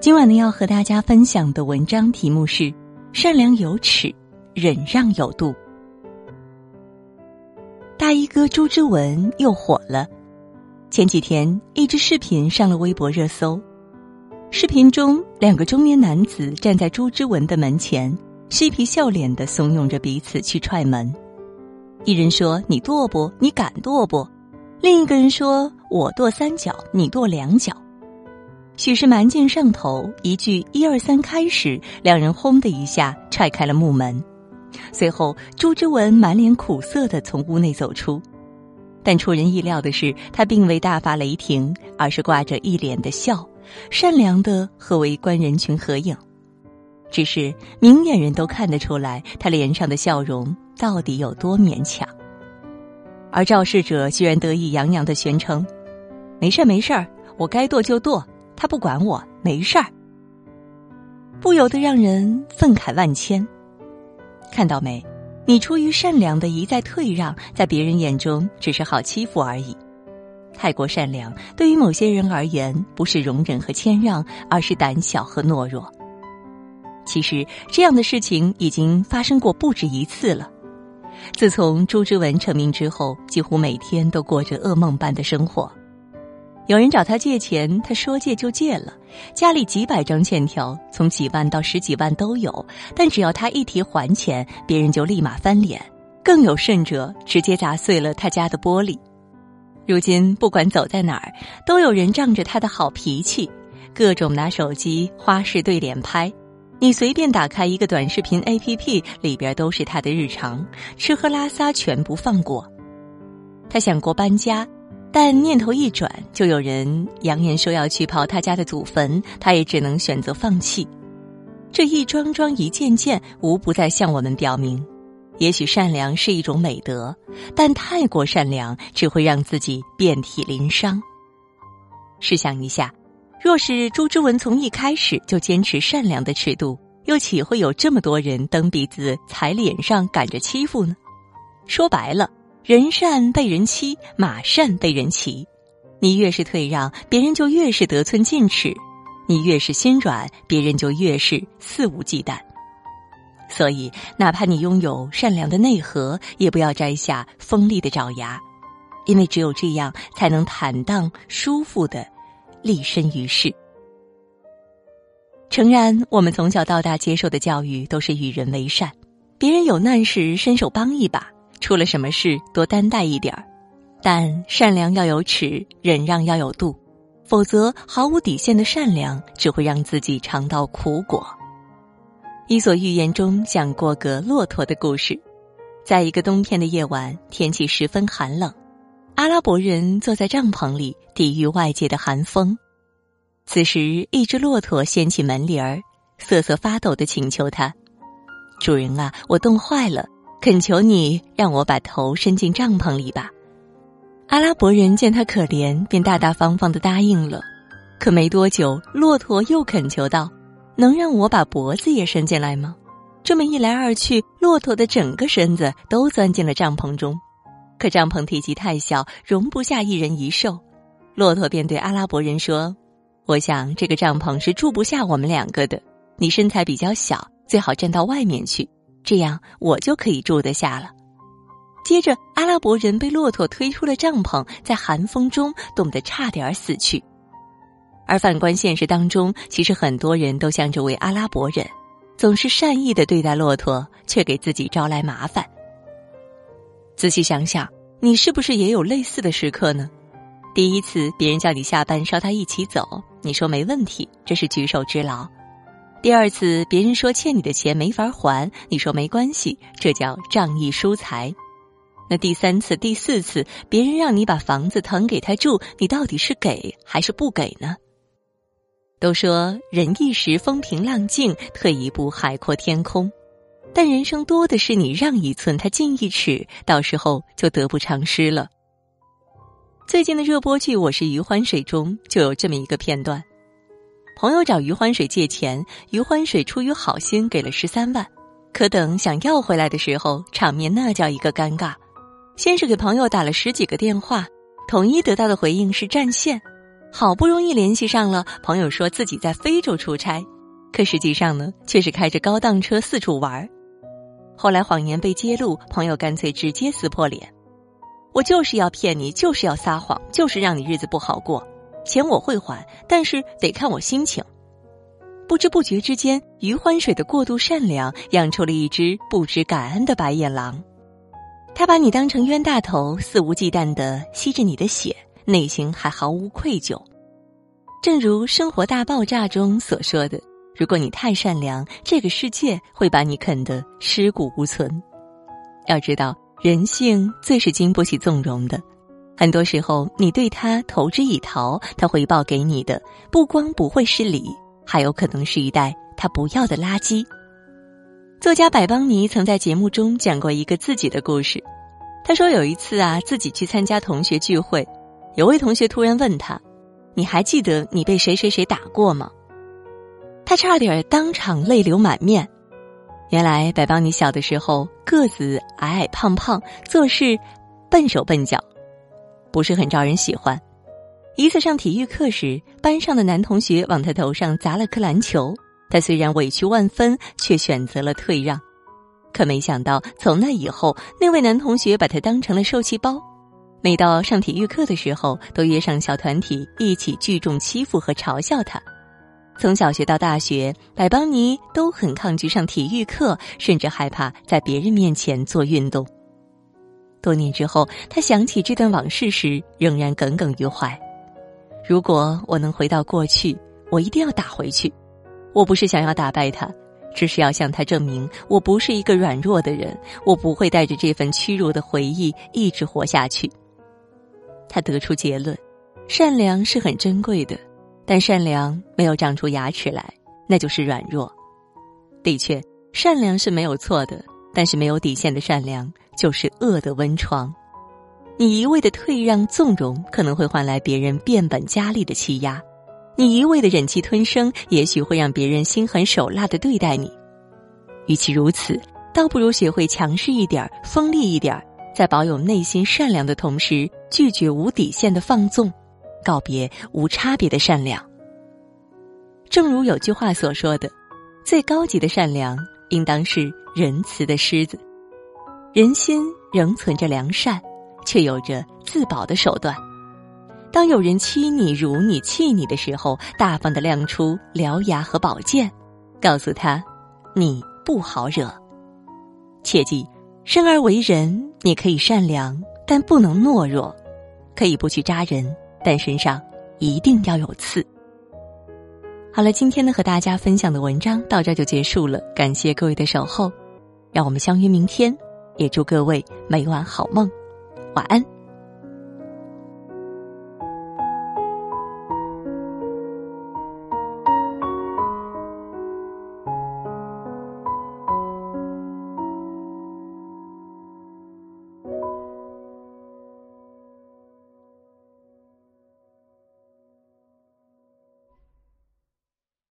今晚呢，要和大家分享的文章题目是“善良有尺，忍让有度”。大衣哥朱之文又火了。前几天，一支视频上了微博热搜。视频中，两个中年男子站在朱之文的门前，嬉皮笑脸的怂恿着彼此去踹门。一人说：“你跺不？你敢跺不？”另一个人说：“我跺三脚，你跺两脚。”许是蛮劲上头，一句“一二三，开始”，两人轰的一下踹开了木门。随后，朱之文满脸苦涩的从屋内走出，但出人意料的是，他并未大发雷霆，而是挂着一脸的笑，善良的和围观人群合影。只是明眼人都看得出来，他脸上的笑容到底有多勉强。而肇事者居然得意洋洋的宣称：“没事儿，没事儿，我该剁就剁。”他不管我，没事儿，不由得让人愤慨万千。看到没？你出于善良的一再退让，在别人眼中只是好欺负而已。太过善良，对于某些人而言，不是容忍和谦让，而是胆小和懦弱。其实，这样的事情已经发生过不止一次了。自从朱之文成名之后，几乎每天都过着噩梦般的生活。有人找他借钱，他说借就借了，家里几百张欠条，从几万到十几万都有。但只要他一提还钱，别人就立马翻脸，更有甚者，直接砸碎了他家的玻璃。如今不管走在哪儿，都有人仗着他的好脾气，各种拿手机花式对脸拍。你随便打开一个短视频 APP，里边都是他的日常，吃喝拉撒全不放过。他想过搬家。但念头一转，就有人扬言说要去刨他家的祖坟，他也只能选择放弃。这一桩桩、一件件，无不在向我们表明：也许善良是一种美德，但太过善良只会让自己遍体鳞伤。试想一下，若是朱之文从一开始就坚持善良的尺度，又岂会有这么多人蹬鼻子、踩脸上，赶着欺负呢？说白了。人善被人欺，马善被人骑。你越是退让，别人就越是得寸进尺；你越是心软，别人就越是肆无忌惮。所以，哪怕你拥有善良的内核，也不要摘下锋利的爪牙，因为只有这样，才能坦荡舒服的立身于世。诚然，我们从小到大接受的教育都是与人为善，别人有难时伸手帮一把。出了什么事，多担待一点儿，但善良要有尺，忍让要有度，否则毫无底线的善良只会让自己尝到苦果。《伊索寓言》中讲过个骆驼的故事，在一个冬天的夜晚，天气十分寒冷，阿拉伯人坐在帐篷里抵御外界的寒风。此时，一只骆驼掀起门帘儿，瑟瑟发抖的请求他：“主人啊，我冻坏了。”恳求你让我把头伸进帐篷里吧。阿拉伯人见他可怜，便大大方方的答应了。可没多久，骆驼又恳求道：“能让我把脖子也伸进来吗？”这么一来二去，骆驼的整个身子都钻进了帐篷中。可帐篷体积太小，容不下一人一兽。骆驼便对阿拉伯人说：“我想这个帐篷是住不下我们两个的。你身材比较小，最好站到外面去。”这样我就可以住得下了。接着，阿拉伯人被骆驼推出了帐篷，在寒风中冻得差点死去。而反观现实当中，其实很多人都像这位阿拉伯人，总是善意的对待骆驼，却给自己招来麻烦。仔细想想，你是不是也有类似的时刻呢？第一次别人叫你下班捎他一起走，你说没问题，这是举手之劳。第二次，别人说欠你的钱没法还，你说没关系，这叫仗义疏财。那第三次、第四次，别人让你把房子腾给他住，你到底是给还是不给呢？都说忍一时风平浪静，退一步海阔天空，但人生多的是你让一寸他进一尺，到时候就得不偿失了。最近的热播剧《我是余欢水》中就有这么一个片段。朋友找余欢水借钱，余欢水出于好心给了十三万，可等想要回来的时候，场面那叫一个尴尬。先是给朋友打了十几个电话，统一得到的回应是占线，好不容易联系上了，朋友说自己在非洲出差，可实际上呢，却是开着高档车四处玩儿。后来谎言被揭露，朋友干脆直接撕破脸：“我就是要骗你，就是要撒谎，就是让你日子不好过。钱我会还，但是得看我心情。”不知不觉之间，余欢水的过度善良养出了一只不知感恩的白眼狼。他把你当成冤大头，肆无忌惮的吸着你的血，内心还毫无愧疚。正如《生活大爆炸》中所说的：“如果你太善良，这个世界会把你啃得尸骨无存。”要知道，人性最是经不起纵容的。很多时候，你对他投之以桃，他回报给你的不光不会是礼。还有可能是一袋他不要的垃圾。作家百邦尼曾在节目中讲过一个自己的故事。他说有一次啊，自己去参加同学聚会，有位同学突然问他：“你还记得你被谁谁谁打过吗？”他差点当场泪流满面。原来百邦尼小的时候个子矮矮胖胖，做事笨手笨脚，不是很招人喜欢。一次上体育课时，班上的男同学往他头上砸了颗篮球，他虽然委屈万分，却选择了退让。可没想到，从那以后，那位男同学把他当成了受气包，每到上体育课的时候，都约上小团体一起聚众欺负和嘲笑他。从小学到大学，百邦尼都很抗拒上体育课，甚至害怕在别人面前做运动。多年之后，他想起这段往事时，仍然耿耿于怀。如果我能回到过去，我一定要打回去。我不是想要打败他，只是要向他证明我不是一个软弱的人。我不会带着这份屈辱的回忆一直活下去。他得出结论：善良是很珍贵的，但善良没有长出牙齿来，那就是软弱。的确，善良是没有错的，但是没有底线的善良就是恶的温床。你一味的退让纵容，可能会换来别人变本加厉的欺压；你一味的忍气吞声，也许会让别人心狠手辣的对待你。与其如此，倒不如学会强势一点、锋利一点，在保有内心善良的同时，拒绝无底线的放纵，告别无差别的善良。正如有句话所说的：“最高级的善良，应当是仁慈的狮子。”人心仍存着良善。却有着自保的手段。当有人欺你、辱你、气你的时候，大方的亮出獠牙和宝剑，告诉他：“你不好惹。”切记，生而为人，你可以善良，但不能懦弱；可以不去扎人，但身上一定要有刺。好了，今天呢，和大家分享的文章到这就结束了。感谢各位的守候，让我们相约明天，也祝各位每晚好梦。晚安。